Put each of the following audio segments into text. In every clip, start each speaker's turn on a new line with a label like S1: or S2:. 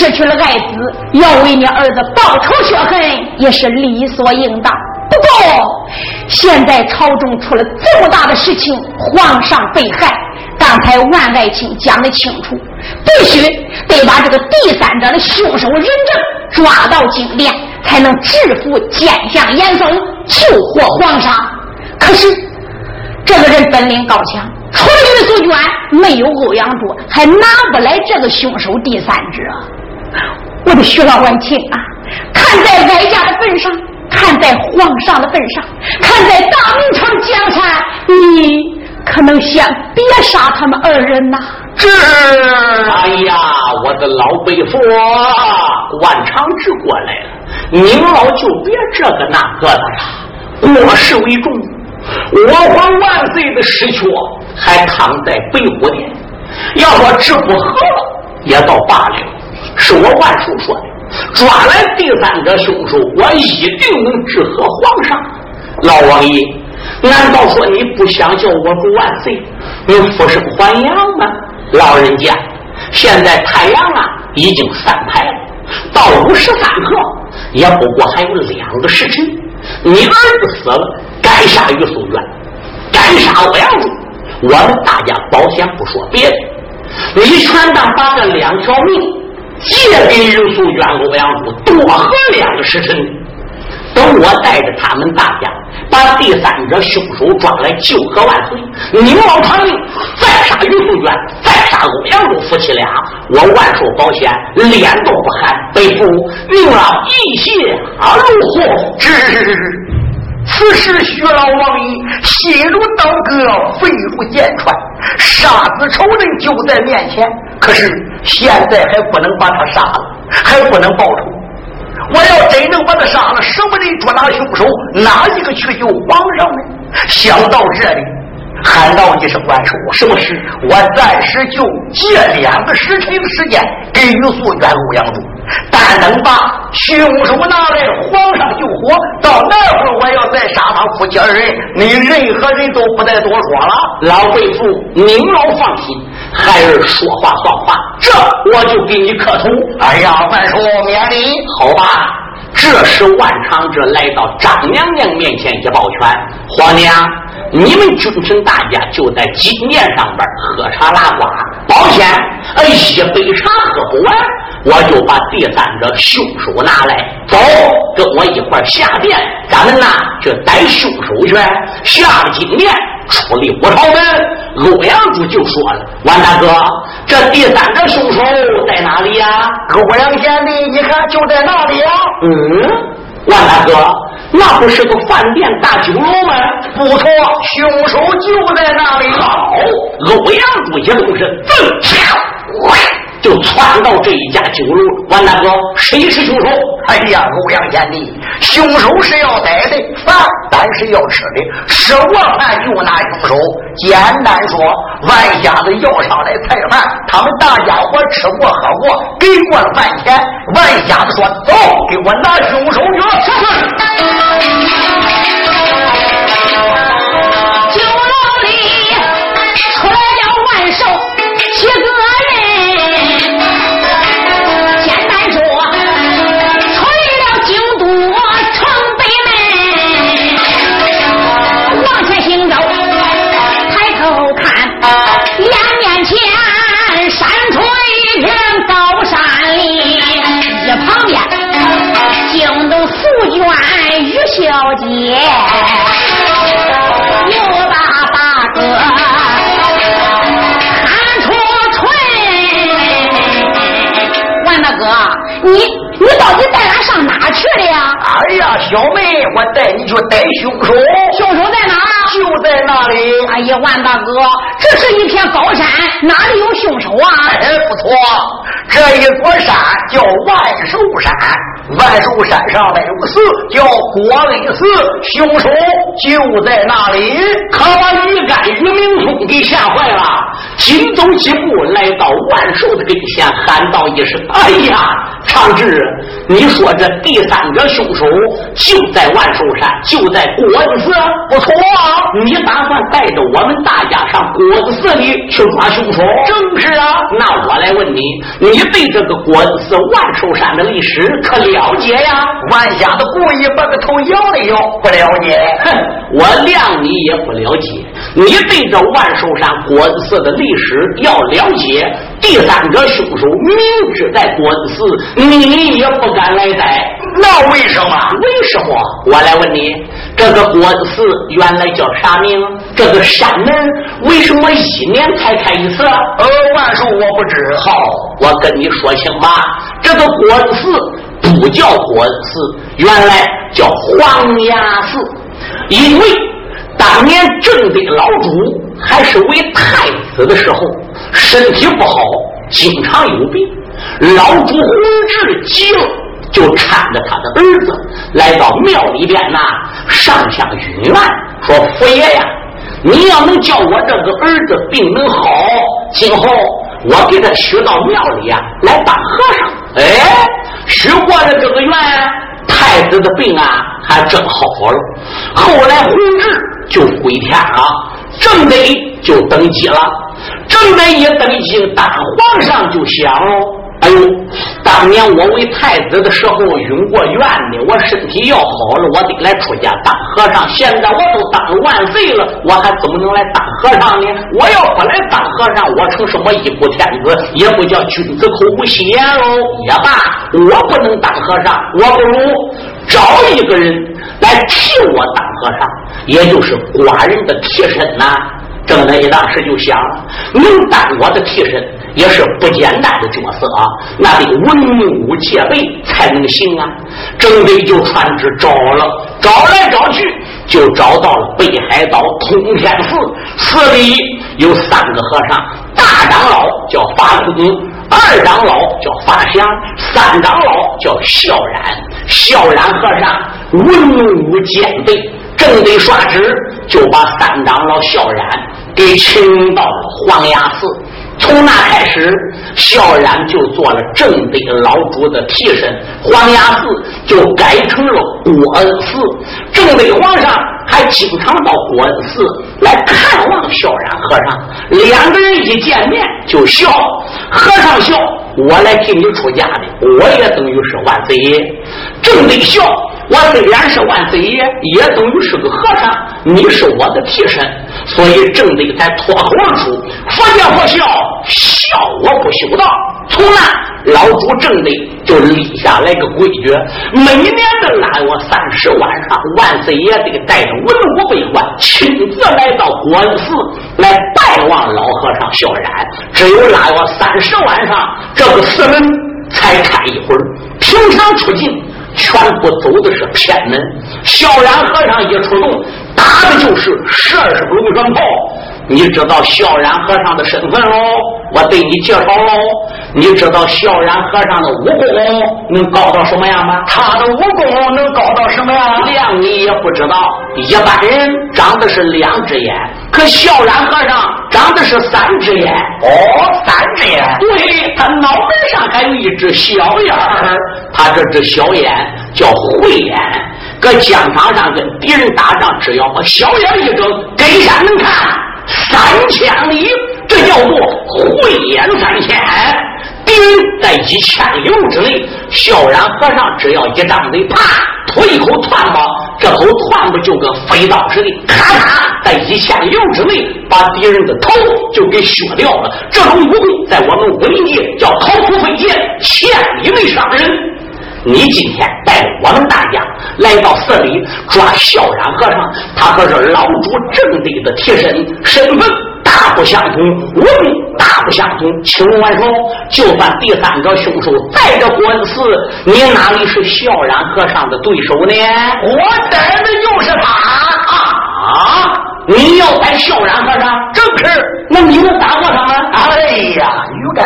S1: 失去了爱子，要为你儿子报仇雪恨，也是理所应当。不过，现在朝中出了这么大的事情，皇上被害，刚才万爱卿讲的清楚，必须得把这个第三者的凶手人证抓到京殿，才能制服奸相严嵩，救活皇上。可是，这个人本领高强，除了玉素娟，没有欧阳柱，还拿不来这个凶手第三者。我的徐老万庆啊，看在哀家的份上。看在皇上的份上，看在大明朝江山，你可能先别杀他们二人呐。
S2: 这，哎呀，我的老伯父，万长志过来了，您老就别这个那个的了，国事为重。我皇万岁的尸躯还躺在北虎殿，要说治不好了也倒罢了，是我万寿说的。抓来第三个凶手，我一定能治和皇上。老王爷，难道说你不想叫我主万岁，你复生还阳吗？老人家，现在太阳啊已经散开了，到午时三刻，也不过还有两个时辰。你儿子死了，该杀于素媛，该杀欧阳柱。我们大家保险不说别的，你全当把这两条命。借给玉素娟、欧阳柱多喝两个时辰，等我带着他们大家把第三者凶手抓来救和万岁。你老传令，再杀玉素娟，再杀欧阳柱夫妻俩，我万寿保险脸都不寒。背负宁老一血而入祸。
S3: 此时薛老王爷心如刀割，肺如剑穿，杀子仇人就在面前。可是现在还不能把他杀了，还不能报仇。我要真能把他杀了，什么人捉拿凶手？哪一个去救皇上呢？想到这里，喊道一声：“万寿，
S2: 什么事？
S3: 我暂时就借两个时辰的时间给于素元欧阳住。”但能把凶手拿来，皇上救活。到那会儿，我要再杀他夫妻二人，你任何人都不再多说了。
S2: 老贵妇，您老放心，孩儿说话算话，这我就给你磕头。
S3: 哎呀，万寿免礼，
S2: 好吧。这时，万长志来到张娘娘面前一抱拳：“皇娘，你们君臣大家就在金殿上边喝茶拉呱，保险，哎，一杯茶喝不完。”我就把第三者凶手拿来，走，跟我一块下殿，咱们呐去逮凶手去。下了金殿，出了五朝门，欧阳柱就说了：“万大哥，这第三个凶手在哪里呀？”
S3: 欧阳贤弟，你看就在那里呀。
S2: 嗯，万大哥，那不是个饭店大酒楼吗？
S3: 不错，凶手就在那里。
S2: 好，欧阳柱一动身，噌，跳。就窜到这一家酒楼，王大哥，谁是凶手？
S3: 哎呀，欧阳贤弟，凶手是要逮的，饭但是要吃的，吃过饭就拿凶手。简单说，万家子要上来菜饭，他们大家伙吃过喝过，给过了饭钱，万家子说走，给我拿凶手
S1: 去。小姐，又把大哥喊出春。万大哥，你你到底带俺上哪去了呀？
S3: 哎呀，小妹，我带你去逮凶手。
S1: 凶手在哪？
S3: 就在那里。
S1: 哎呀，万大哥，这是一片高山，哪里有凶手啊？
S3: 哎，不错，这一座山叫万寿山。万寿山上那有个寺叫国恩寺，凶手就在那里。
S2: 可把鱼干、于明通给吓坏了，紧走几步来到万寿的跟前，喊道一声：“哎呀，长志，你说这第第三个凶手就在万寿山，就在果子寺。
S3: 不错，啊
S2: 你打算带着我们大家上果子寺里去抓凶手？
S3: 正是啊。
S2: 那我来问你，你对这个果子寺万寿山的历史可了解呀？
S3: 万瞎子故意把个头摇了摇，不了解。
S2: 哼，我谅你也不了解。你对这万寿山果子寺的历史要了解。第三个凶手明知在国子寺，你也不敢来逮。
S3: 那为什么？
S2: 为什么？我来问你，这个国子寺原来叫啥名？这个山门为什么一年才开一次？
S3: 呃，万寿我不知。
S2: 好，我跟你说清吧。这个国子寺不叫国子寺，原来叫黄崖寺，因为当年正的老主还是为太子的时候。身体不好，经常有病。老主弘治急了，就搀着他的儿子来到庙里边呐，上香许愿，说：“佛爷呀，你要能叫我这个儿子病能好，今后我给他许到庙里呀来当和尚。”哎，许过了这个愿，太子的病啊还真好了。后来弘治就归天了，正得就登基了。正在一登基当皇上，就想喽。哎呦，当年我为太子的时候允过愿的，我身体要好了，我得来出家当和尚。现在我都当万岁了，我还怎么能来当和尚呢？我要不来当和尚，我成什么一步天子，也不叫君子口不惜言喽。也罢，我不能当和尚，我不如找一个人来替我当和尚，也就是寡人的替身呐。正在一当时就想，能当我的替身也是不简单的角色啊，那得文武戒备才能行啊。正得就传旨找了，找来找去，就找到了北海道通天寺，寺里有三个和尚，大长老叫法空，二长老叫法祥，三长老叫孝然。孝然和尚文武兼备，正得刷旨，就把三长老孝然。给请到了黄崖寺，从那开始，萧然就做了正德老主的替身，黄崖寺就改成了果恩寺。正德皇上还经常到果恩寺来看望萧然和尚，两个人一见面就笑，和尚笑，我来替你出家的，我也等于是万岁爷。正德笑。我虽然是万岁爷，也等于是个和尚。你是我的替身，所以正得才脱口而出：“佛见佛笑，笑我不修道。”从那老主正得就立下来个规矩：每年的腊月三十晚上，万岁爷得带着文武百官亲自来到国寺来拜望老和尚萧然。只有腊月三十晚上，这个寺门才开一会儿。平常出境。全部走的是偏门，萧然和尚一出动，打的就是十二十龙船炮。你知道萧然和尚的身份喽？我对你介绍喽。你知道萧然和尚的武功能高到什么样吗？
S3: 他的武功能高到什么样？
S2: 量你也不知道。一般人长的是两只眼，可小然和尚长的是三只眼。
S3: 哦，三只眼。
S2: 对他脑门上还有一只小眼儿，他这只小眼叫慧眼。搁疆场上跟敌人打仗，只要把小眼一睁，跟山能看。三千里，这叫做慧眼三千。敌人在一千里之内，萧然和尚只要一张嘴，啪，吐一口唾沫，这口唾沫就跟飞刀似的，咔嚓，在一千里之内把敌人的头就给削掉了。这种武功在我们武林界叫“口吐飞剑，千里没伤人”。你今天带着我们大家来到寺里抓萧然和尚，他可是老主正地的替身，身份大不相同，武功大不相同。请问说，就算第三个凶手带着官司，你哪里是萧然和尚的对手呢？
S3: 我逮的就是他
S2: 啊！你要逮萧然和尚，
S3: 正是。
S2: 那你能打过他吗？
S3: 哎呀，鱼竿。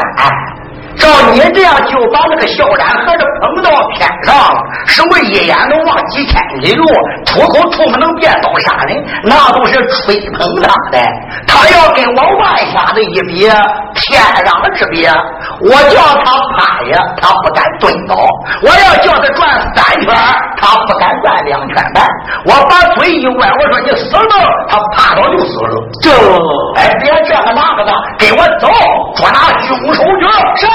S3: 照你这样，就把那个萧然和尚捧到天上了。什么一眼能望几千里路，出口吐沫能变刀杀人，那都是吹捧他的。他要跟我万瞎子一比，天壤之别。我叫他趴下，他不敢蹲倒；我要叫他转三圈，他不敢转两圈半。我把嘴一歪，我说你死了，他趴倒就死了。
S2: 这，
S3: 哎，别这个那个的，给我走，捉拿凶手去。
S2: 是。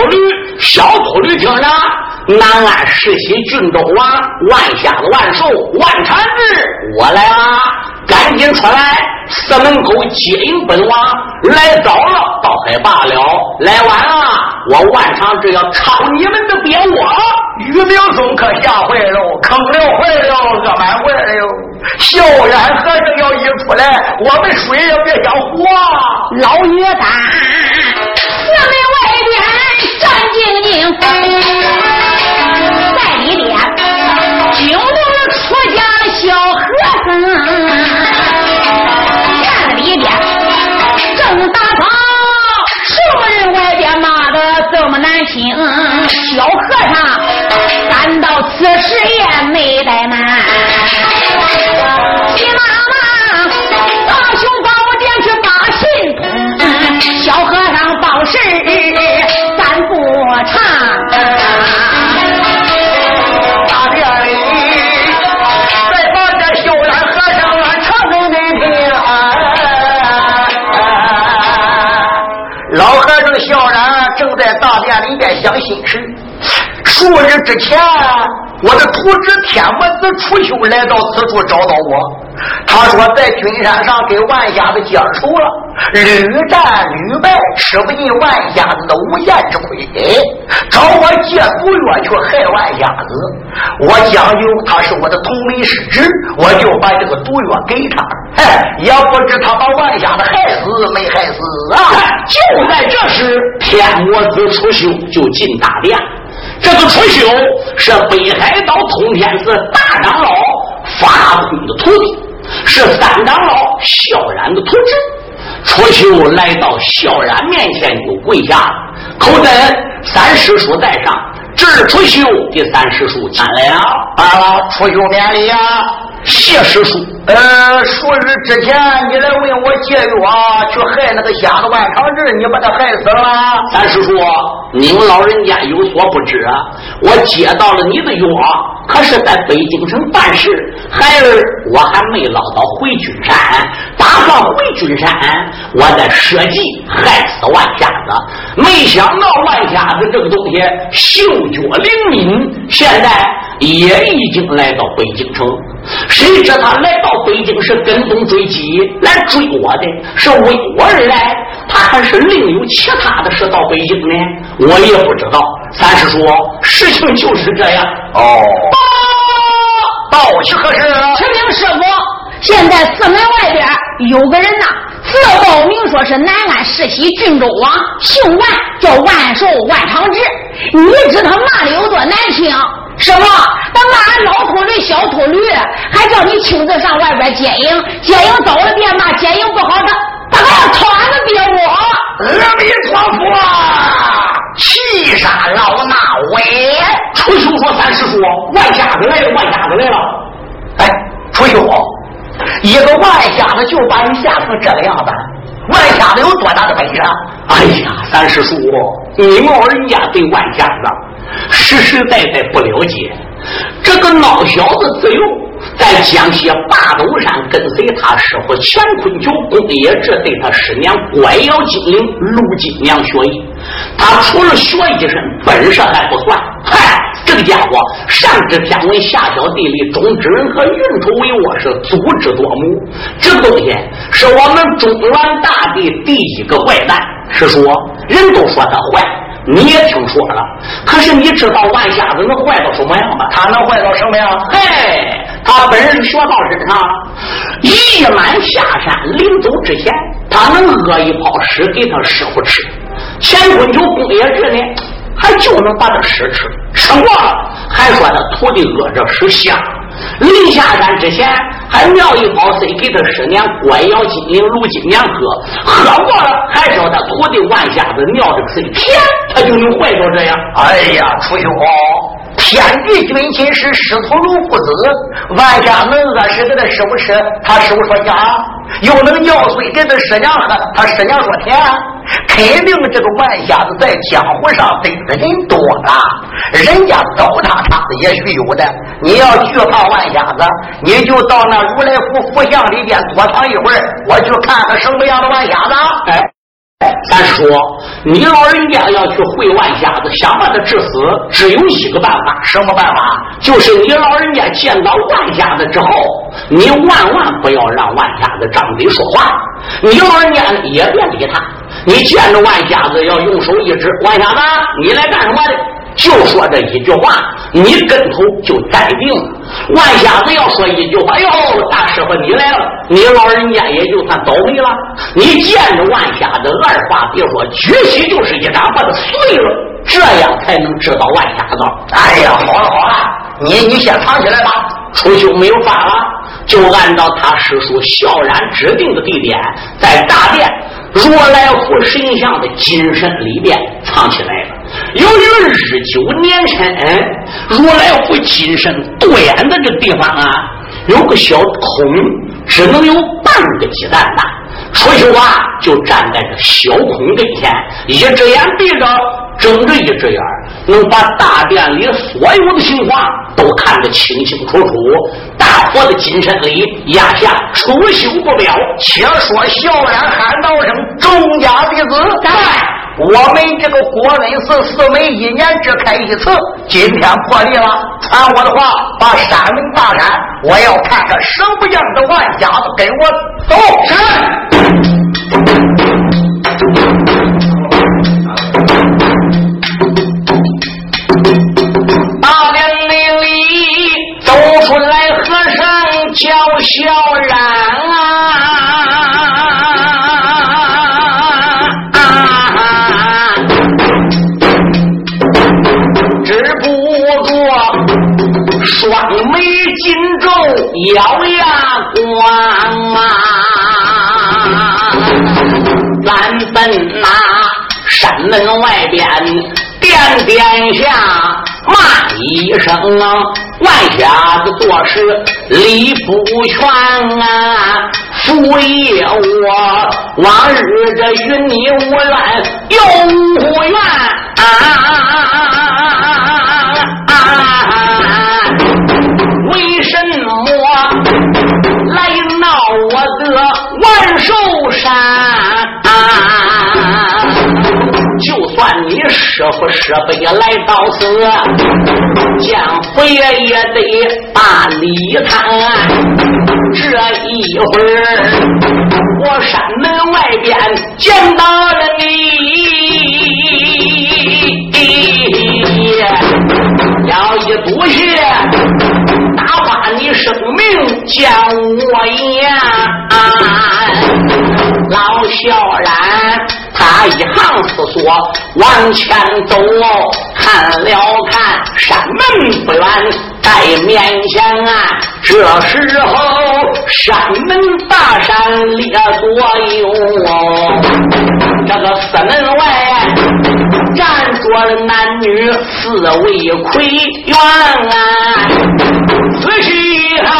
S2: 秃驴、小秃驴听着，南安世袭郡州王万瞎子万寿万长日，我来啦！赶紧出来，四门口接应本王。来早了倒还罢了，来晚了。我万长志要抄你们的边窝，
S3: 于明松可吓坏了，坑了坏了，恶满坏了。萧然和尚要一出来，我们谁也别想活。
S1: 老岳丹，四门静静，在里边惊动了出家的小和尚，院里边正打扫，什么人外边骂的。这么难听，小和尚赶到此时也没怠慢，急忙忙小然正在大殿
S3: 里边想心事，数日之前。我的徒侄天魔子楚修来到此处找到我。他说在君山上跟万瞎子接手了，屡战屡败，吃不尽万瞎子的无剑之亏，找我借毒药去害万瞎子。我讲究他是我的同门师侄，我就把这个毒药给他。哎，也不知他把万瞎子害死没害死啊！
S2: 就在这时，天魔子楚修就进大殿。这个楚修是北海道通天寺大长老发空的徒弟，是三长老萧然的徒侄。楚修来到萧然面前就跪下，口尊三师叔在上，这是出秀，第三师叔进来了。
S3: 啊，出秀免礼呀。
S2: 谢师叔，
S3: 呃，数日之前你来问我借药去害那个瞎子万长志，你把他害死了。
S2: 三师叔，您老人家有所不知啊，我接到了你的药，可是在北京城办事，孩儿我还没捞到回君山，打算回君山，我在设计害死万瞎子，没想到万瞎子这个东西嗅觉灵敏，现在也已经来到北京城。谁知他来到北京是跟踪追击来追我的，是为我而来，他还是另有其他的事到北京呢？我也不知道。三师叔，事情就是这样。
S3: 哦，报去何事？
S1: 启禀师傅，现在寺门外边有个人呐，自报名说是南安世袭郡州王，姓万，叫万寿万长志。你知他骂的有多难听？师傅，他骂俺老秃驴、小秃驴，还叫你亲自上外边接应，接应走了别骂，接应不好他他还要掏俺的别窝。
S3: 阿弥陀佛，气杀老衲威！
S2: 楚修说：“三师叔，万家子来了，万家子来了。”
S3: 哎，楚修，一个万瞎子就把你吓成这个样子，万瞎子有多大的本事？
S2: 哎呀，三师叔，你老人家对万瞎子。实实在在不了解，这个孬小子自幼在江西八斗山跟随他师傅乾坤九公爷这对他师娘拐妖精灵陆金娘学艺。他除了学艺身，本事还不算。嗨，这个家伙上知天文，下晓地理，中知人和，运筹帷幄，是足智多谋。这个东西是我们中原大地第一个坏蛋。是说，人都说他坏。你也听说了。可是你知道万瞎子能坏到什么样吗？
S3: 他能坏到什么样？
S2: 嘿，他本人学到身上，一满下山，临走之前，他能饿一泡屎给他师傅吃。乾坤九公爷日呢，还就能把这屎吃，吃过了，还说他徒弟饿着屎香。临下山之前，还尿一包水给他师娘关瑶金灵卢金娘喝，喝过了，还说他徒弟万瞎子尿这个水甜，他就能坏到这样。
S3: 哎呀，楚兄，天地君亲是师徒如父子，万家能饿死给他师傅吃，他师傅说香；又能尿水给他师娘喝，他师娘说甜。肯定这个万瞎子在江湖上得的人多了，人家糟蹋他的也许有的。你要惧怕万瞎子，你就到那如来佛佛像里边躲藏一会儿，我去看看什么样的万瞎子。
S2: 哎。咱说，你老人家要去会万瞎子，想把他治死，只有一个办法。
S3: 什么办法？
S2: 就是你老人家见到万瞎子之后，你万万不要让万瞎子张嘴说话。你老人家，也别理他。你见着万瞎子，要用手一指，万瞎子，你来干什么的？就说这一句话，你跟头就站定了。万瞎子要说一句话，哟，大师傅你来了，你老人家也就算倒霉了。你见着万瞎子，二话别说，举起就是一掌把他碎了，这样才能知道万瞎子。
S3: 哎呀，好了好了，你你先藏起来吧。
S2: 出去没有法了，就按照他师叔萧然指定的地点，在大殿如来佛神像的金身里边藏起来了。由于日久年深，如来佛金身端的这地方啊，有个小孔，只能有半个鸡蛋大。楚秀华，就站在这小孔跟前，一只眼闭着，睁着一只眼，能把大殿里所有的情况都看得清清楚楚。大佛的金身里压下出修不表，
S3: 且说笑然喊道声：“众家弟子，
S2: 在。”
S3: 我们这个国恩寺四门一年只开一次，今天破例了。传我的话，把山门大山，我要看看什么样的万家子，跟我走。
S2: 是大殿里走出来和尚叫小然咬牙关啊！咱奔那山门外边，殿殿下骂一声啊！万瞎子做事理不全啊！父爷我往日这与你无怨又无怨啊！山？就算你师傅师伯也来到此，见佛爷也得把礼谈。这一会儿，我山门外边见到了你。要一赌血，哪怕你生命见我言。老小然，他一行思索，往前走，看了看山门不远，在面前啊。这时候，山门大山列左右，这个四门外。站着了男女四位魁元啊，仔细一看，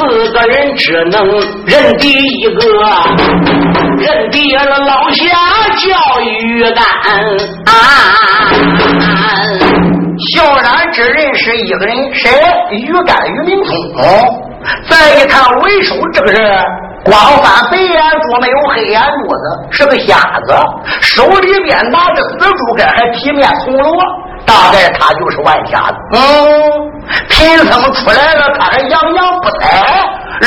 S2: 四个人只能认第一个，认敌了老侠叫于干啊，
S3: 小然只认识一个人，谁？于干于明通。再一看为首这个人。光翻白眼珠没有黑眼珠子，是个瞎子，手里边拿着死猪肝，还皮面铜锣，大概他就是万瞎子。嗯，贫僧出来了，他还洋洋不睬。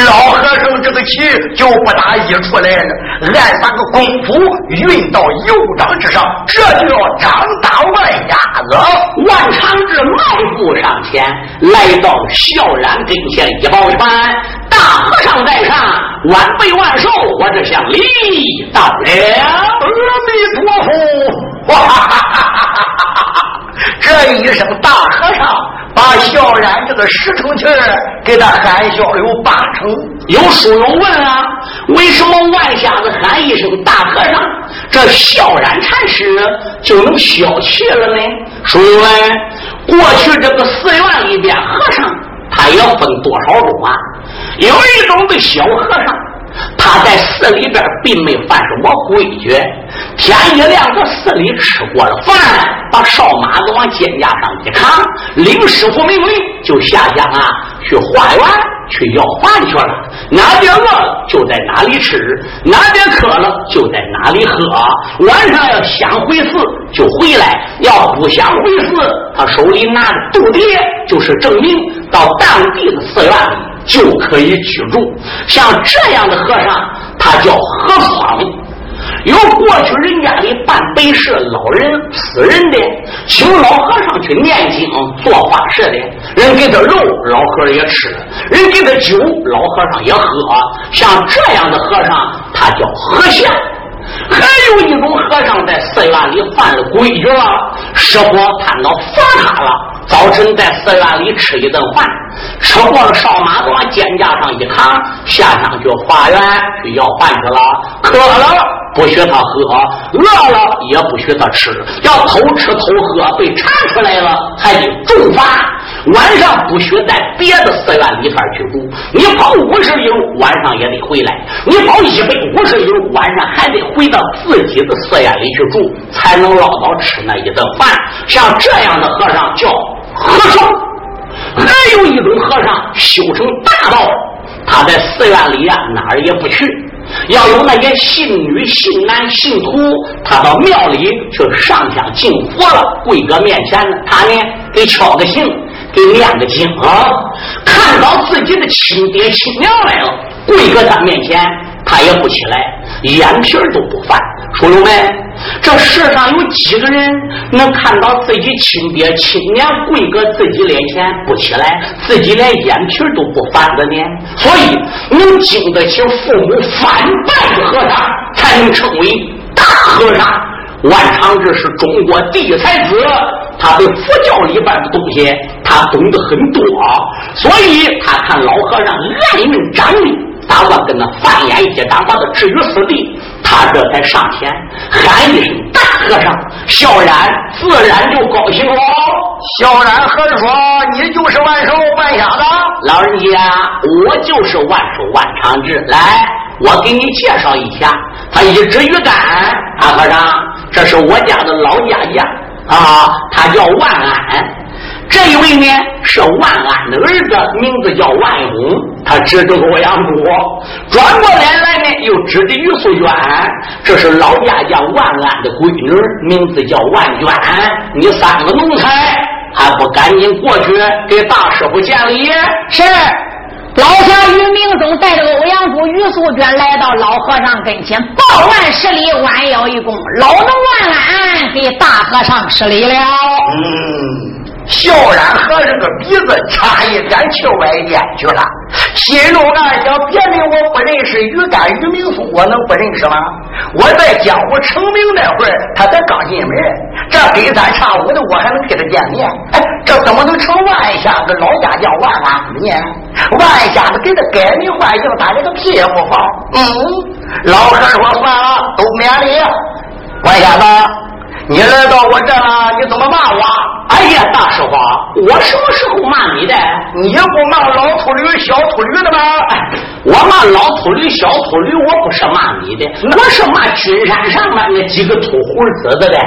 S3: 老和尚这个气就不打一出来了，按三个功夫运到右掌之上，这就要掌打万瞎子。
S2: 万长志迈步上前，来到萧然跟前，一抱拳：“大和尚在上，晚辈万寿，我这向礼到了。”
S3: 阿弥陀佛！哇哈哈哈哈哈！这一声大和尚，把萧然这个石成气儿给他喊消了有八成。
S2: 有书友问啊，为什么万瞎子喊一声大和尚，这萧然禅师就能消气了呢？书友问，过去这个寺院里边和尚，他也分多少种啊？有一种的小和尚。他在寺里边并没犯什么规矩，天一亮在寺里吃过了饭，把烧马子往肩架上一扛，领师傅命令就下乡啊，去化缘去要饭去了。哪边饿了就在哪里吃，哪边渴了就在哪里喝。晚上要想回寺就回来，要不想回寺，他手里拿着度牒，就是证明到当地的寺院里。就可以居住。像这样的和尚，他叫和方。有过去人家里办白事老人死人的，请老和尚去念经做法事的，人给他肉，老和尚也吃；人给他酒，老和尚也喝。像这样的和尚，他叫和尚。还有一种和尚在寺院里犯了规矩了，师傅看到罚他了。早晨在寺院里吃一顿饭，吃过了烧马子往肩架上一扛，下乡去化缘去要饭去了。渴了不许他喝，饿了也不许他吃，要偷吃偷喝被查出来了还得重罚。晚上不许在别的寺院里边去住，你跑五十里路晚上也得回来，你跑一百五十里路晚上还得回到自己的寺院里去住，才能捞到吃那一顿饭。像这样的和尚叫和尚，还有一种和尚修成大道，他在寺院里呀哪儿也不去。要有那些信女、信男、信徒，他到庙里去上香敬佛了，跪在面前呢，他呢给敲个磬，给念个经啊。看到自己的亲爹亲娘来了，跪在他面前，他也不起来，眼皮都不翻。朋友们，这世上有几个人能看到自己亲爹亲娘跪搁自己脸前不起来，自己连眼皮都不翻的呢？所以，能经得起父母翻拜的和尚，才能称为大和尚。万长志是中国第一才子，他对佛教里边的东西他懂得很多，所以他看老和尚爱命长力，打算跟他翻眼一掌，把他置于死地。他这才上前喊一声“大和尚”，小然自然就高兴了。
S3: 小然和尚说：“你就是万寿万瞎子，
S2: 老人家，我就是万寿万长志。来，我给你介绍一下，他一指鱼竿，大和尚，这是我家的老家将啊，他叫万安。”这一位呢是万安的儿子，名字叫万勇，他指着欧阳珠，转过脸来呢又指着于素娟，这是老家叫万安的闺女，名字叫万娟。你三个奴才还不赶紧过去给大师傅见礼？
S1: 是。老侠于明宗带着欧阳珠、于素娟来到老和尚跟前，抱万施礼，弯腰一躬，老能万安给大和尚施礼了。
S3: 嗯。萧然和尚个鼻子差一点去外边去了，心中暗想：别人我不认识于干、于明松，我能不认识吗？我在江湖成名那会儿，他才刚进门，这隔三差五的我还能跟他见面。哎，这怎么能成万瞎子老家叫万安呢？万瞎子给他改名换姓，他这个屁也不放。嗯，老和尚说算了，都免礼。万瞎子，你来到我这了，你怎么骂我？
S2: 哎呀，大师傅，我什么时候骂你的？
S3: 你不骂老秃驴、小秃驴的吗？
S2: 我骂老秃驴、小秃驴，我不是骂你的，我是骂君山上面那几个秃胡子的嘞。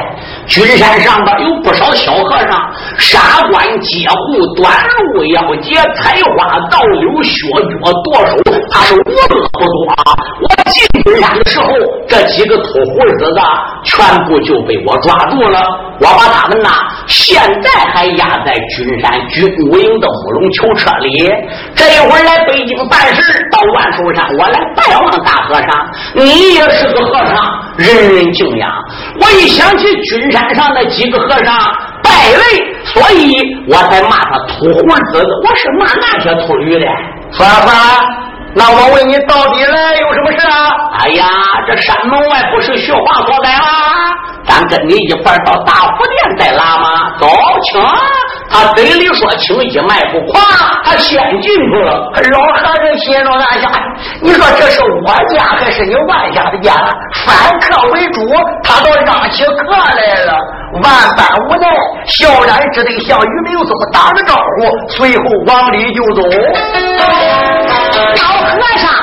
S2: 君山上边有不少小和尚，杀官劫户、端路要劫、采花盗柳、削脚剁手，他是无恶不作。我进君山的时候，这几个秃胡子的全部就被我抓住了，我把他们呐，现在还压在君山军武营的乌龙囚车里。这一会儿来北京办事，到万寿山，我来拜望大和尚。你也是个和尚，人人敬仰。我一想起君山上那几个和尚败类，所以我才骂他秃胡子。我是骂那些秃驴的。
S3: 算了算了，那我问你，到底来有什么事啊？
S2: 哎呀，这山门外不是雪花所在吗？咱跟你一块到大福殿再拉吗？走，请。他嘴里说轻，一迈不跨，他先进去了。
S3: 老和尚心中暗想：你说这是我家还是你万家的家？反客为主，他倒让起客来了。万般无奈，萧然只得向于明宗打个招呼，随后往里就走。
S2: 卖啥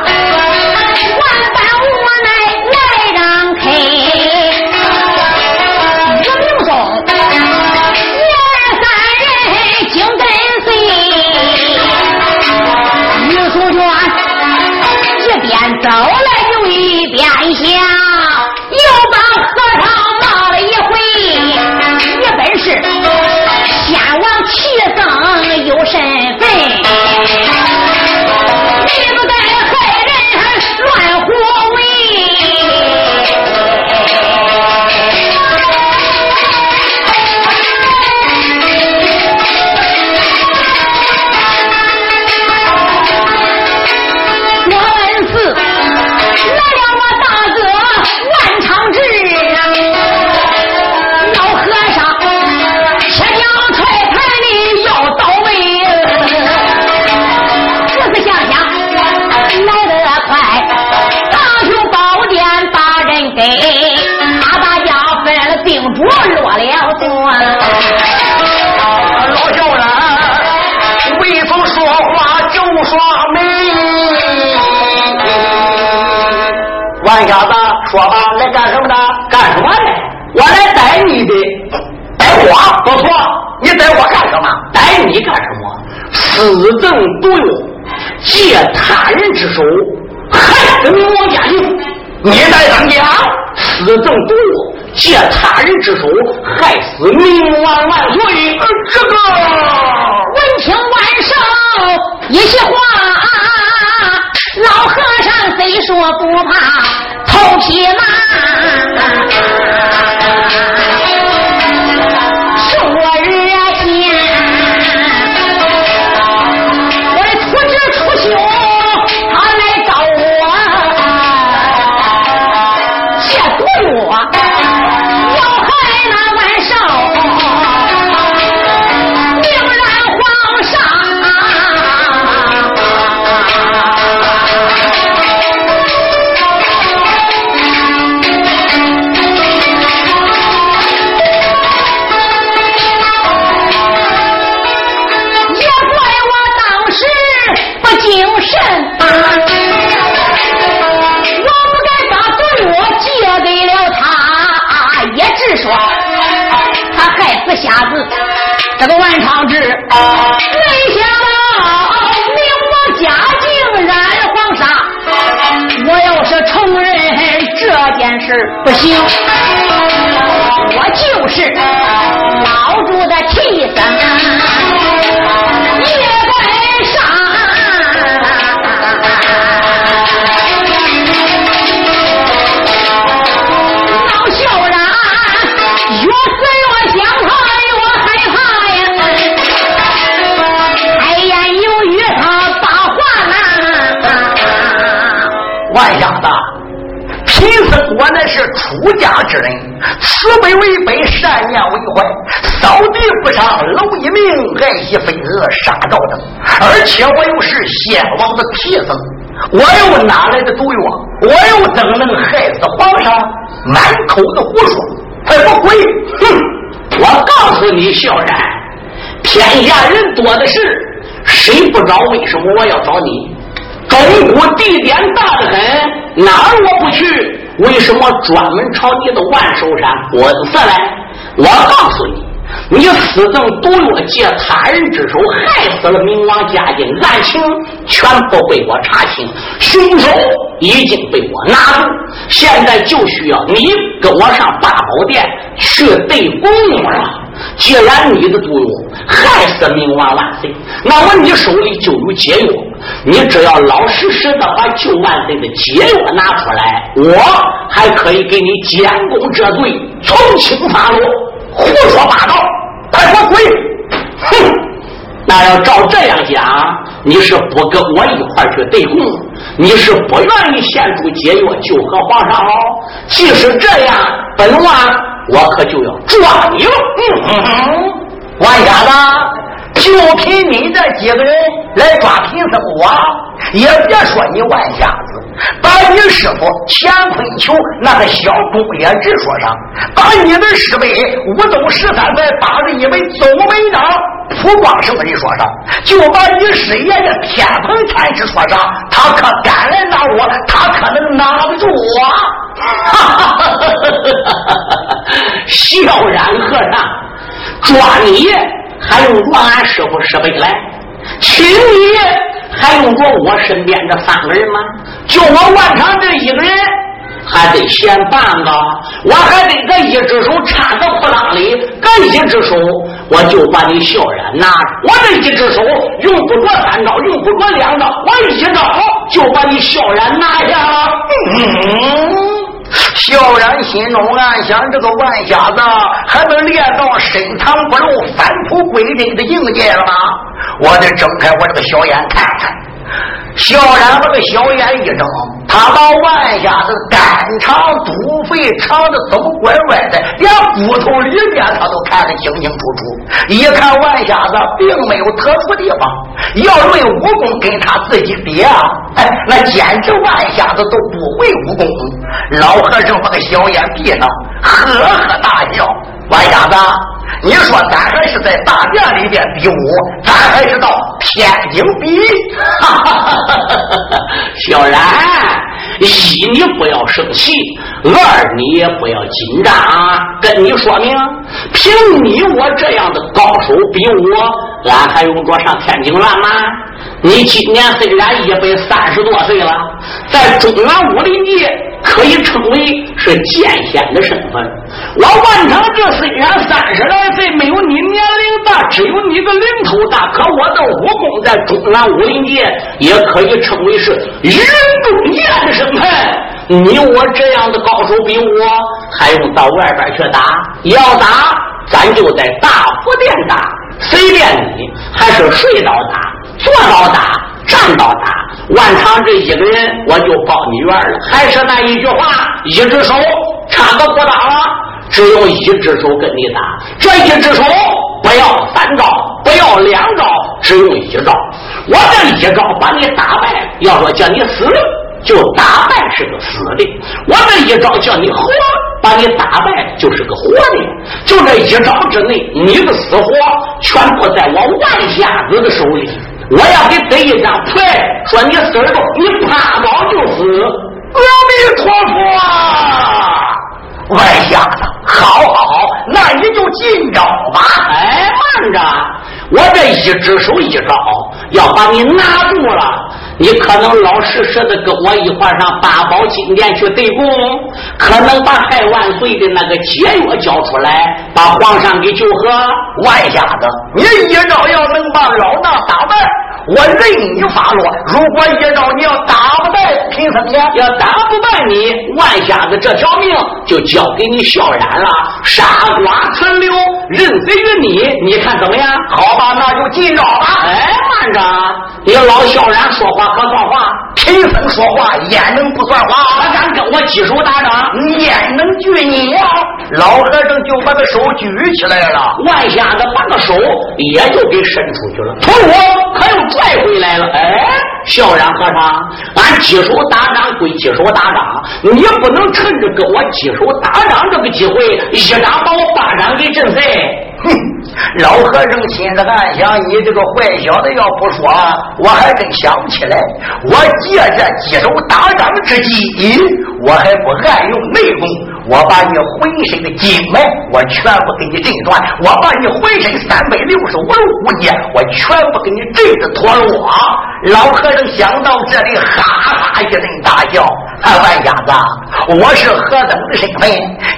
S2: 私赠毒药，借他人之手，害死明王家营。
S3: 你在当家？
S2: 私赠毒药，借他人之手，害死明王万岁。
S3: 这个
S1: 闻听万寿一席话，老和尚虽说不怕头皮麻，这个万长志，没想到明我家竟染黄沙。我要是承认这件事不行，
S3: 万瞎子，贫僧我乃是出家之人，慈悲为本，善念为怀，扫地不杀，蝼蚁命，爱惜飞蛾，杀赵等。而且我又是先王的替僧，我又哪来的毒药？我又怎能害死皇上？满口的胡说，还不跪！
S2: 哼！我告诉你，小然，天下人多的是，谁不找？为什么我要找你？中国地点大的很，哪儿我不去？为什么专门朝你的万寿山滚下来？我告诉你。你私赠毒药，借他人之手害死了明王嘉靖，案情全部被我查清，凶手已经被我拿住，现在就需要你跟我上八宝殿去对公了。既然你的毒药害死明王万岁，那么你手里就有解药，你只要老实实的把救万岁的解药拿出来，我还可以给你监工这罪从轻发落。胡说八道！快给我滚！哼！那要照这样讲，你是不跟我一块去对供，你是不愿意献出解药救和皇上哦？即使这样，本王我可就要抓你了！
S3: 嗯，万家子，就凭你这几个人来抓贫僧我，也别说你万家子。把你师傅乾坤球那个小公爷直说上，把你的师辈武宗十三载八十一位宗门长普光什么的说上，就把你师爷的天蓬禅师说上，他可敢来拿我，他可能拿得住我。
S2: 哈哈哈哈哈！笑然和尚抓你还用着俺师傅师辈来，请你。还用着我身边这三个人吗？就我万长这一个人，还得先半个。我还得这一只手插在裤裆里，搁一只手我就把你萧然拿着。我这一只手用不着三招，用不着两招，我一招就把你萧然拿下了。
S3: 嗯。萧然心中暗想：这个万瞎子还能练到深藏不露、返璞归真的境界了吗？我得睁开我这个小眼看看。萧然把个小眼一睁，他把万瞎子肝肠肚肺肠子怎么怪怪的，连骨头里面他都看得清清楚楚。一看万瞎子并没有特殊地方，要论武功跟他自己比啊，哎，那简直万瞎子都不会武功。老和尚把个小眼闭上，呵呵大笑。万瞎子，你说咱还是在大殿里边比武，咱还是到天津比？哈哈哈哈
S2: 哈！小然，一你不要生气，二你也不要紧张。跟你说明，凭你我这样的高手比武，俺还用着上天津乱吗？你今年虽然一百三十多岁了，在中原武林界。可以称为是剑仙的身份。我万长这虽然三十来岁，没有你年龄大，只有你个零头大，可我的武功在中南武林界也可以称为是人中剑的身份。你我这样的高手比武，还用到外边去打？要打，咱就在大佛殿打，随便你，还是睡倒打，坐倒打。站到打，万长这一个人，我就报你冤了。还是那一句话，一只手差个不打了，只有一只手跟你打。这一只手不要三招，不要两招，只用一招。我这一招把你打败，要说叫你死，就打败是个死的；我这一招叫你活，把你打败就是个活的。就这一招之内，你的死活全部在我万瞎子的手里。我要给得一张牌，说你死了，你趴倒就死。
S3: 阿弥陀佛，外瞎子，好好好，那你就进招吧。
S2: 哎，慢着，我这一只手一招，要把你拿住了。你可能老实实的跟我一块上八宝金殿去对供，可能把害万岁的那个解药交出来，把皇上给救活。
S3: 外家子，你一招要能把老衲打败，我任你发落；如果一招你要打不败贫僧爷，
S2: 要打不败你，万瞎子这条命就交给你萧然了。傻瓜存留，任随于你，你看怎么样？
S3: 好吧，那就进招吧。
S2: 哎，慢着，你老萧然说话。可算话，
S3: 贫僧说话焉能不算话？
S2: 他敢跟我举手打掌，
S3: 焉能拒你呀？老和尚就把个手举起来了，
S2: 万瞎子把个手也就给伸出去了，从我可又拽回来了。哎，萧然和尚，俺举手打掌归举手打掌，你不能趁着跟我举手打掌这个机会，一掌把我巴掌给震碎。
S3: 哼！老和尚心里暗想：你这个坏小子，要不说，我还真想不起来。我借这几手打掌之机，我还不暗用内功。我把你浑身的经脉，我全部给你震断；我把你浑身三百六十五路骨节，我全部给你震得脱落。老和尚想到这里，哈哈一阵大笑：“万家子，我是何等的身份，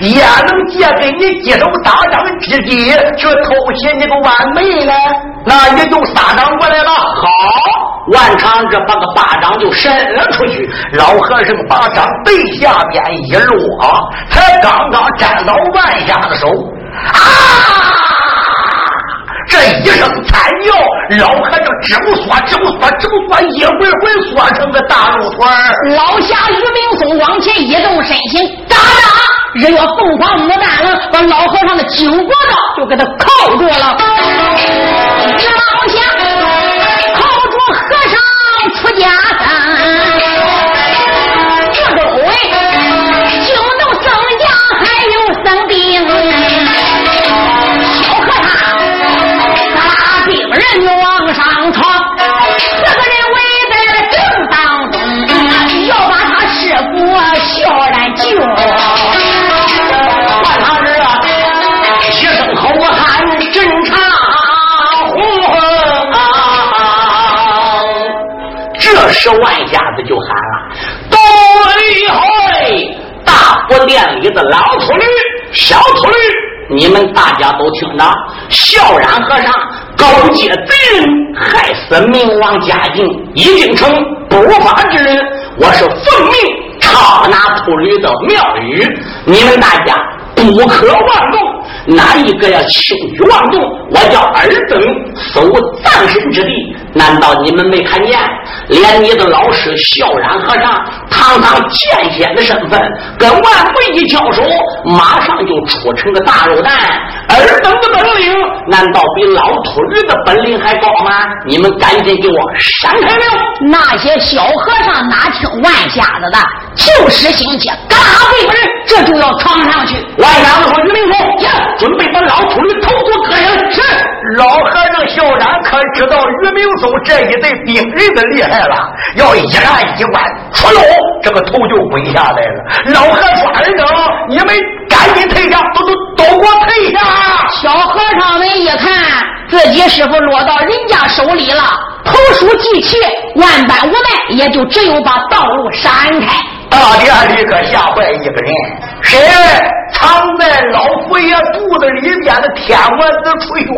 S3: 也能借给你几手打掌之机去偷袭你个万妹呢？那你就撒掌过来了。”
S2: 好。万长这把个巴掌就伸了出去，
S3: 老和尚把掌背下边一落，才刚刚沾到万下的手，啊！这一声惨叫，老和尚直不缩，直不缩，直不缩，一会会缩成个大肉团
S1: 老侠于明松往前一动身形，嘎哒，日月凤凰牡丹了，把老和尚的颈脖子就给他靠住了。人就往上闯，四个人围在了正当中，要把他师傅笑然救。
S2: 万堂日啊，一声好汉真长。这时万瞎子就喊了：“对嘿，大佛殿里的老秃驴、小秃驴，你们大家都听着！笑然和尚勾结贼人，害死明王嘉靖，已经成不法之人。我是奉命抄拿秃驴的庙宇，你们大家不可妄动。”哪一个要轻举妄动，我叫尔等搜葬身之地。难道你们没看见？连你的老师孝然和尚，堂堂剑仙的身份，跟万岁一交手，马上就出成个大肉蛋。尔等的本领，难道比老秃驴的本领还高吗？你们赶紧给我闪开了！
S1: 那些小和尚哪听万瞎子的，就是心切，嘎背本这就要闯上去。
S2: 万瞎子说：“于明峰，准备把老秃驴头颅割下来。”
S3: 是老和尚小然可知道于明松这一队兵人的厉害了？要一按一关，出喽，这个头就滚下来了。老和尚二等，你们赶紧退下，都都都给我退下！
S1: 小和尚们一看自己师傅落到人家手里了，投鼠忌器，万般无奈，也就只有把道路闪开。
S3: 大殿里可吓坏一个人，谁藏在老佛爷肚子里边的天魔子出兄？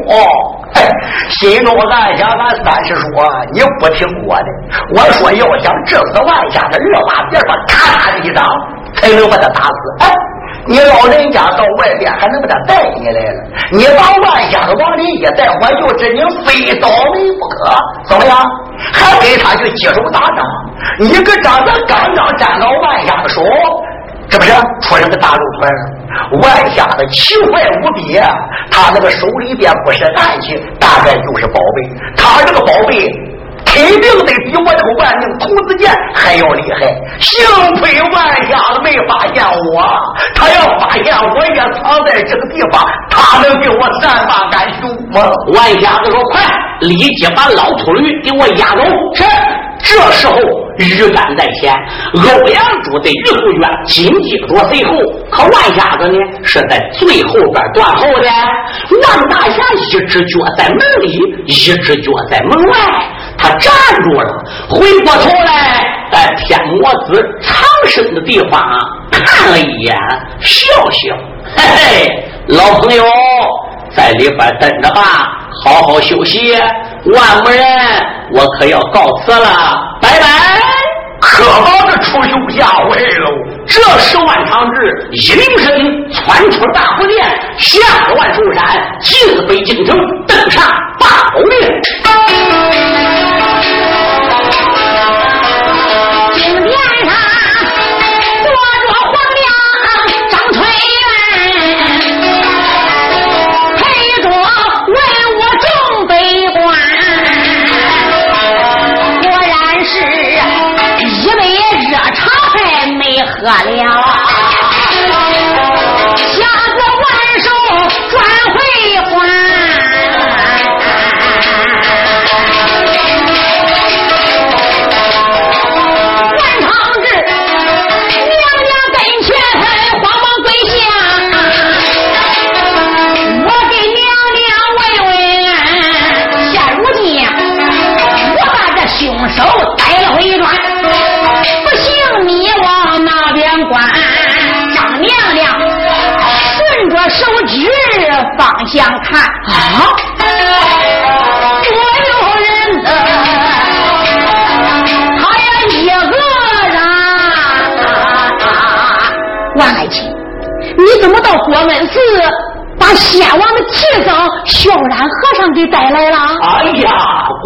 S3: 心中暗想：俺三师叔，你不听我的。我说要想治死万家的二把别说咔嚓一掌才能把他打死。哎，你老人家到外边还能把他带进来了？你把万家的往里一带，我就知你非倒霉不可。怎么样？还给他去接手打仗？你个长子刚刚沾到万家的手，这不是出了个大肉团？万下的奇怪无比，他那个手里边不是暗器，大概就是宝贝。他这个宝贝肯定得比我这个万宁童子剑还要厉害。幸亏万瞎子没发现我，他要发现我也藏在这个地方，他能给我善罢甘休吗？
S2: 万瞎子说：“快，立即把老秃驴给我押走。”是。这时候，鱼竿在前，欧阳珠在鱼后院紧接着随后。可万瞎子呢，是在最后边断后的。万大侠一只脚在门里，一只脚在门外，他站住了，回过头来，在天魔子藏身的地方看了一眼，笑笑：“嘿嘿，老朋友，在里边等着吧，好好休息。”万某人，我可要告辞了，拜拜！
S3: 可把这楚兄吓坏喽。
S2: 这时，万长志一灵身窜出大佛殿，下了万寿山，进了北京城，登上宝殿。
S1: 了，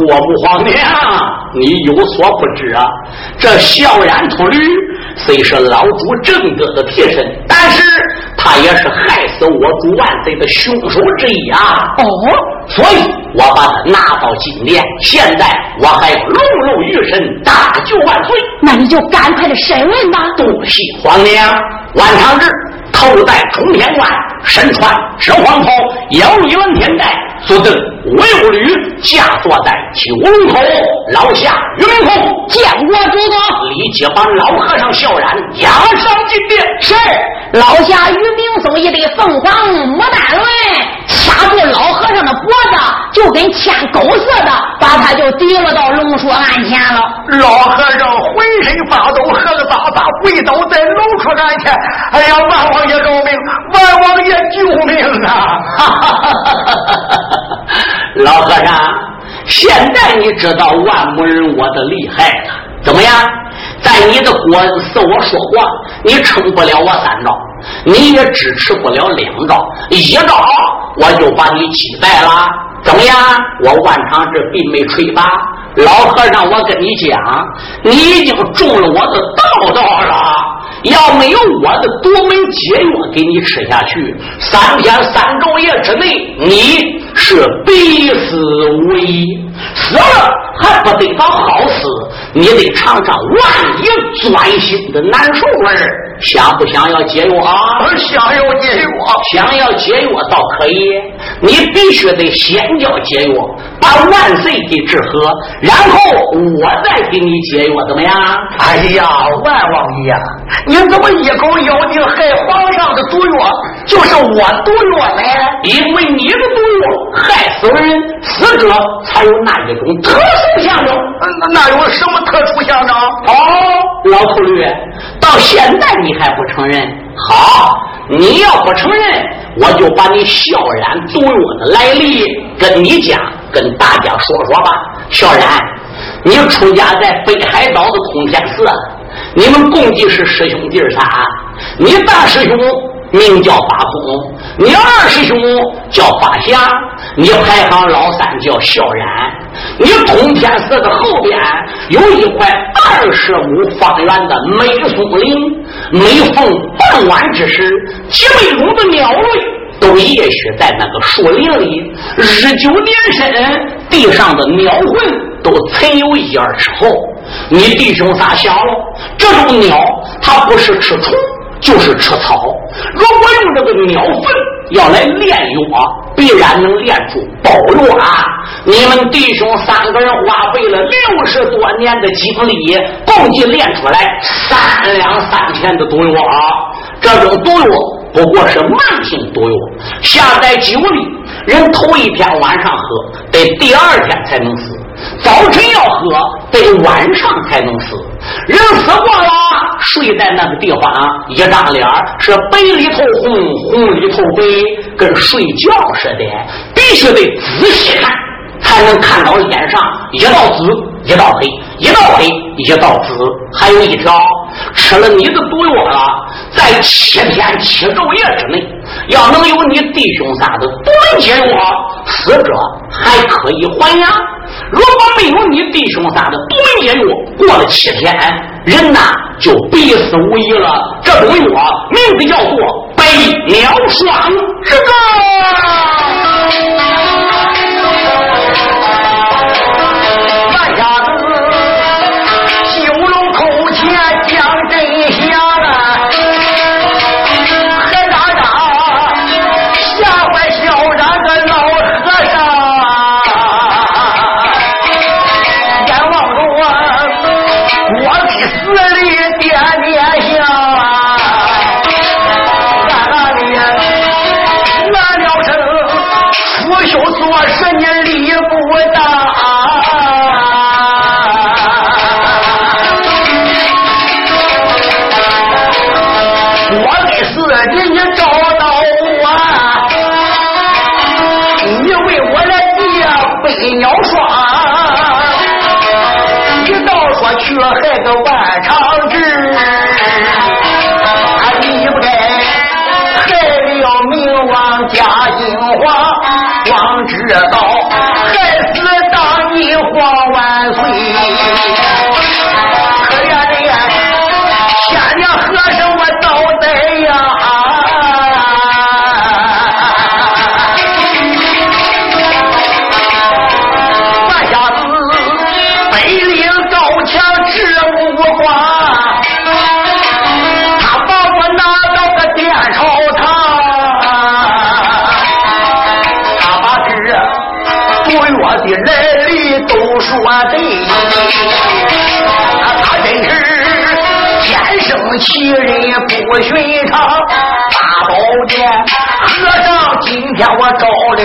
S2: 呀，国母皇娘，你有所不知啊，这萧然秃驴虽是老主正德的替身，但是他也是害死我主万岁的凶手之一啊。
S1: 哦，
S2: 所以我把他拿到金殿，现在我还要龙肉玉神，大救万岁。
S1: 那你就赶快的审问吧。
S2: 多谢皇娘，万长志。头戴冲天冠，身穿赤黄袍，腰一蓝天带，坐登威武吕，驾坐在九龙头。老下于明峰
S1: 见过主子，
S2: 立即把老和尚笑然押上金殿。
S1: 是老下于明松一对凤凰牡丹轮，掐住老和尚的脖子，就跟牵狗似的，把他就提了到龙叔案前了。
S3: 老和尚浑身发抖，喝个大大，跪倒在龙叔案前。哎呀，万王爷饶命！万王爷救命啊！
S2: 老和尚，现在你知道万母人我的厉害了。怎么样？在你的国司，我说过，你撑不了我三招，你也支持不了两招，一招我就把你击败了。怎么样？我万长志并没吹吧？老和尚，我跟你讲，你已经中了我的道道了。要没有我的独门解药给你吃下去，三天三昼夜之内，你是必死无疑。死了还不得当好死，你得尝尝万一钻心的难受味儿。想不想要解药啊？
S3: 想要解药，
S2: 想要解药倒可以。你必须得先叫解药，把万岁给治喝，然后我再给你解药，怎么样？
S3: 哎呀，万王爷，你怎么一口咬定害皇上的毒药就是我毒药呢？
S2: 因为你的毒药害死人，死者才有那一种特殊象征。
S3: 那那有什么特殊象征？
S2: 哦，老秃驴，到现在你。你还不承认？好，你要不承认，我就把你萧然毒药的来历跟你讲，跟大家说说吧。萧然，你出家在北海道的空天寺，你们共计是师兄弟仨。你大师兄名叫八公，你二师兄叫八祥，你排行老三叫萧然。你通天寺的后边有一块二十亩方圆的美松林，每逢傍晚之时，几百种的鸟类都夜许在那个树林里。日久年深，地上的鸟魂都存有一二尺厚。你弟兄仨想了，这种鸟它不是吃虫。就是吃草。如果用这个鸟粪要来炼药，必然能炼出宝药啊！你们弟兄三个人花费了六十多年的精力，共计炼出来三两三千的毒药啊。这种毒药不过是慢性毒药，下在酒里，人头一天晚上喝，得第二天才能死。早晨要喝，得晚上才能死。人死过了，睡在那个地方，一张脸是白里透红，红里透白，跟睡觉似的。必须得仔细看，才能看到脸上一道紫，一道黑，一道黑，一道紫。还有一条，吃了你的毒药了，在七天七昼夜之内，要能有你弟兄仨的毒解药，死者还可以还阳。如果没有你弟兄仨的独门解药，过了七天，人呐就必死无疑了。这种药名字叫做百鸟霜，这个
S3: 害个万长志，你不该害了明王嘉靖皇，王知道害死当你皇万岁。奇人不寻常，大宝殿和尚今天我招了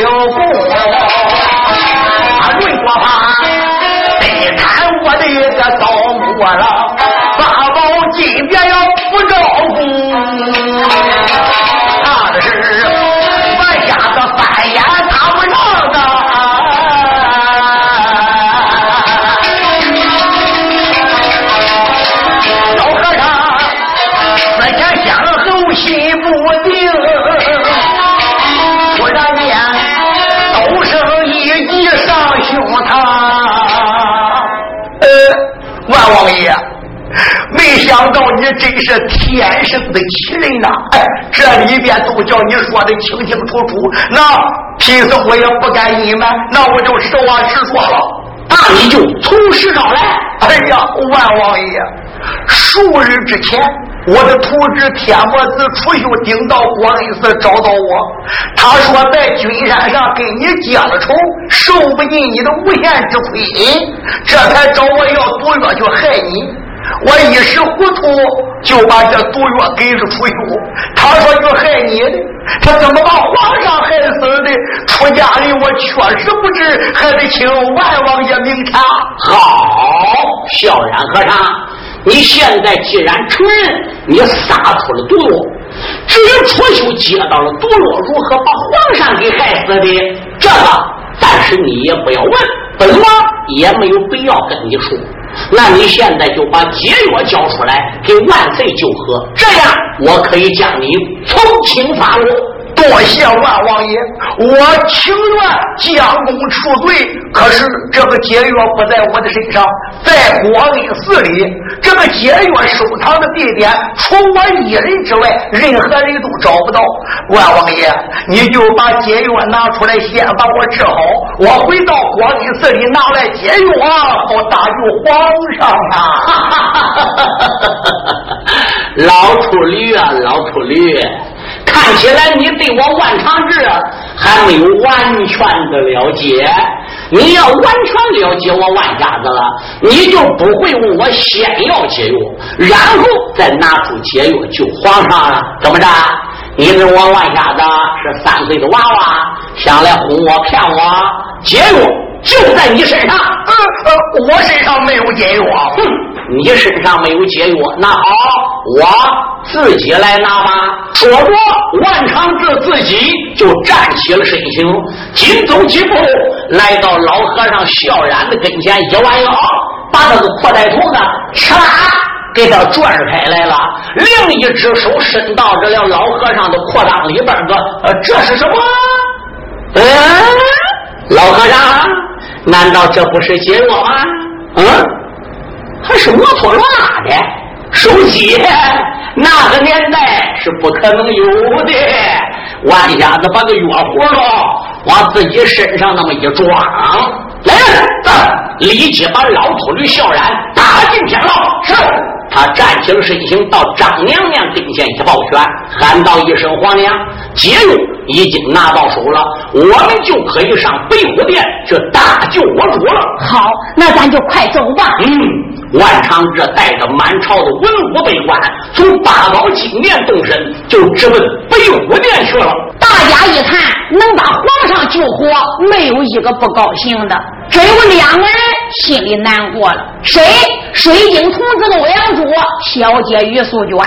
S3: 真是天生的奇人呐！哎，这里边都叫你说的清清楚楚，那贫僧我也不敢隐瞒，那我就实话实说了。
S2: 那你就从实招来。
S3: 哎呀，万王爷，数日之前，我的徒侄天魔子楚秀顶到广恩寺找到我，他说在君山上跟你结了仇，受不尽你的无限之亏，这才找我要毒药去害你。我一时糊涂，就把这毒药给了楚秀。他说要害你的，他怎么把皇上害死的？出家人我确实不知，还得请万王爷明察。
S2: 好，萧然和尚，你现在既然承认你撒出了毒药，至于楚秀接到了毒药如何把皇上给害死的，这个暂时你也不要问，本王也没有必要跟你说。那你现在就把解药交出来，给万岁就喝，这样我可以将你从轻发落。
S3: 多谢万王爷，我情愿将功赎罪。可是这个解药不在我的身上，在广恩寺里。这个解药收藏的地点，除我一人之外，任何人都找不到。万王爷，你就把解药拿出来，先把我治好。我回到广恩寺里拿来解药，好搭救皇上
S2: 啊！老秃驴啊，老秃驴！看起来你对我万长志还没有完全的了解。你要完全了解我万家子了，你就不会问我先要解药，然后再拿出解药救皇上了。怎么着？你跟我万家子是三岁的娃娃，想来哄我骗我？解药就在你身上。
S3: 呃呃，我身上没有解药。
S2: 哼，你身上没有解药，那好，我。自己来拿吧。说着，万长志自己就站起了身形，紧走几步，来到老和尚笑然的跟前，一弯腰，把他的裤带头子哧啦给他拽开来了，另一只手伸到这了老和尚的裤裆里边个，呃，这是什么？嗯，老和尚，难道这不是解药吗？嗯，还是摩托罗拉的手机。那个年代是不可能有的，万家子把个药葫芦往自己身上那么一装，来人，走！立即把老秃驴萧然打进天牢。是，他站起了身形，到张娘娘跟前一抱拳，喊道一声：“皇娘，解药已经拿到手了，我们就可以上北虎殿去大救我主了。”
S1: 好，那咱就快走吧。
S2: 嗯。万长志带着满朝的文武百官，从八宝金殿动身，就直奔北武殿去了。
S1: 大家一看，能把皇上救活，没有一个不高兴的。只有两个人
S3: 心里难过了。谁？水晶童子欧阳珠小姐于素娟，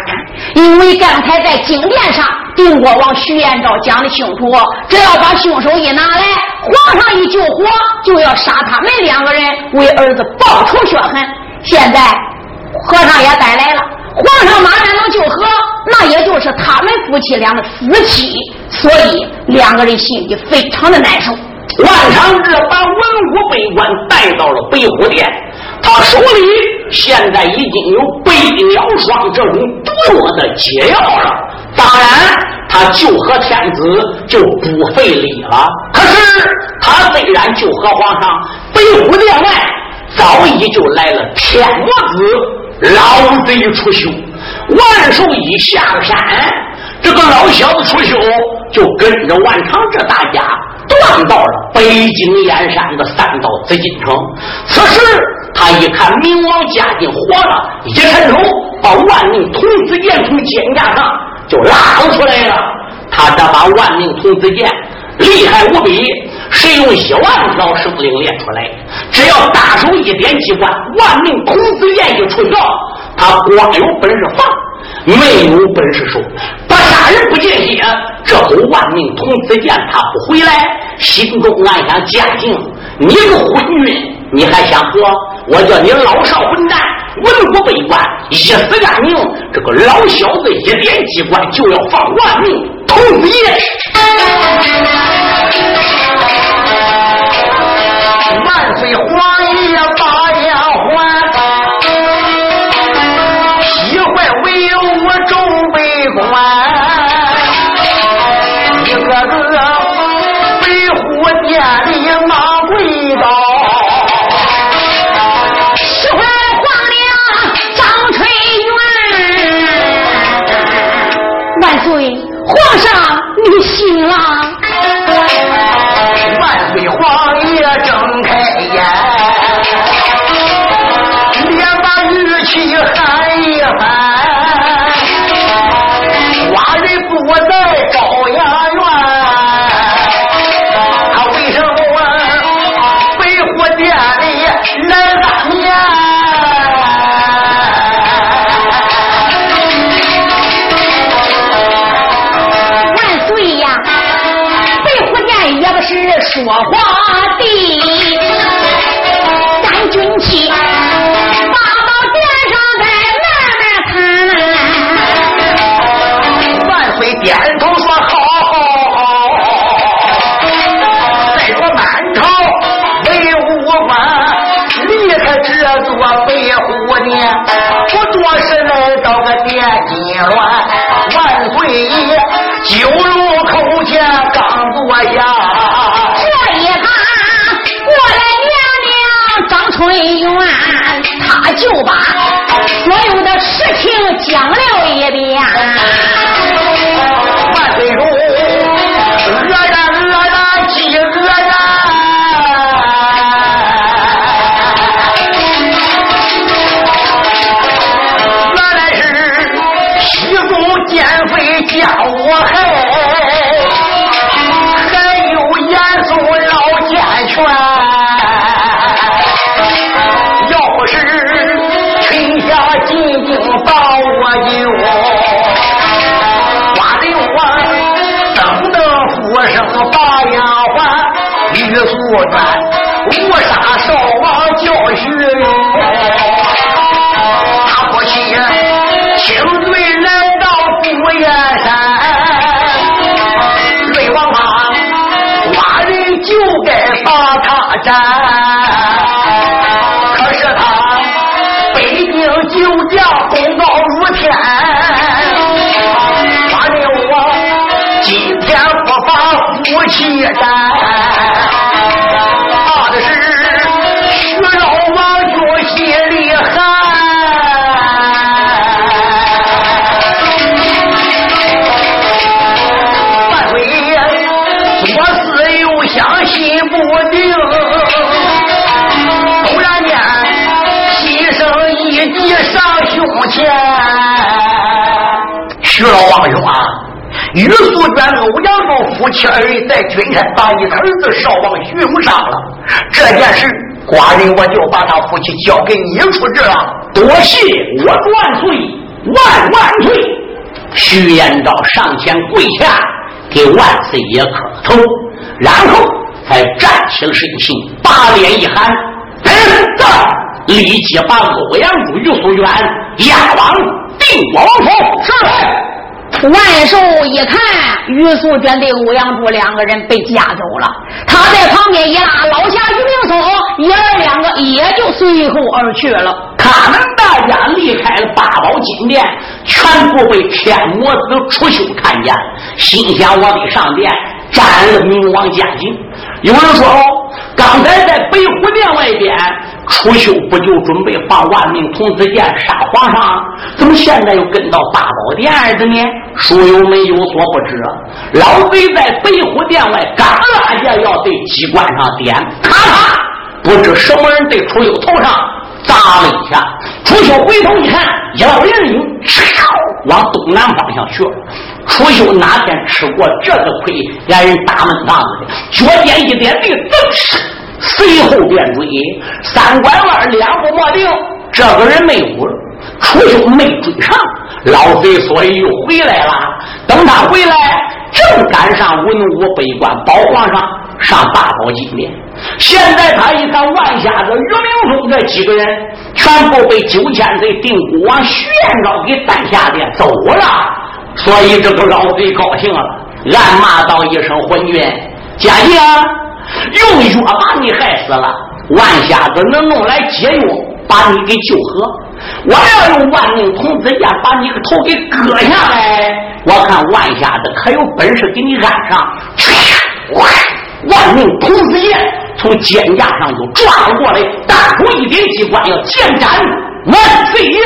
S3: 因为刚才在经殿上，定国王徐延昭讲的清楚，只要把凶手一拿来，皇上一救活，就要杀他们两个人，为儿子报仇雪恨。现在和尚也带来了，皇上马上能救活，那也就是他们夫妻俩的死期，所以两个人心里非常的难受。
S2: 万长志把文武百官带到了北虎殿，他手里现在已经有百鸟霜这种毒药的解药了。当然，他救和天子就不费力了。可是，他虽然救和皇上，北虎殿外早已就来了天魔子老贼出修，万寿一下山，这个老小子出修就跟着万长志大家。断到了北京燕山的三道紫禁城。此时他一看明王驾进，火了，一伸手把万命童子剑从肩架上就拉了出来了。他这把万命童子剑厉害无比，是用一万条生灵练出来。只要大手一点机关，万命童子剑一出鞘，他光有本事放。没有本事收，不杀人不见血。这口万命童子剑他不回来，心中暗想：嘉靖，你个昏君，你还想活？我叫你老少混蛋，文武百官一死干净。这个老小子一点机关就要放万命童子剑。
S3: 啦。夫妻二人在君山把你的儿子少王徐勇杀了，这件事寡人我就把他夫妻交给你处置了。
S2: 多谢我万岁万万岁！徐延昭上前跪下，给万岁爷磕头，然后才站起了身形，把脸一喊：“儿子！”立即把欧阳珠、于素元押往定国王府。
S3: 是。
S1: 万寿一看，于素娟对欧阳柱两个人被架走了，他在旁边一拉，老下于明松，爷儿两个也就随后而去了。
S2: 他们大家离开了八宝金殿，全部被天魔子楚秀看见，心想：我得上殿斩了冥王嘉靖。有人说：哦，刚才在北虎殿外边。楚秀不就准备放万命童子剑杀皇上？怎么现在又跟到八宝殿的呢？书友们有所不知，老贼在北虎殿外刚拉下要对机关上点，咔嚓！不知什么人对楚秀头上砸了一下。楚秀回头一看，一道人影，往东南方向去了。楚秀哪天吃过这个亏，让人打闷当子的，脚尖一点地，噔！随后便追，三拐弯两步没定，这个人没有了，楚秀没追上，老贼所以又回来了。等他回来，正赶上文武百官保皇上上八宝金殿。现在他一看，万瞎子、于明忠这几个人全部被九千岁定国王徐延昭给担下殿走了，所以这个老贼高兴了，暗骂道一声：“昏君，嘉靖。”用药把你害死了，万瞎子能弄来解药把你给救活。我要用万命童子剑把你个头给割下来，我看万瞎子可有本事给你安上。万命童子剑从肩架上就抓了过来，大手一点机关要剑斩万岁爷。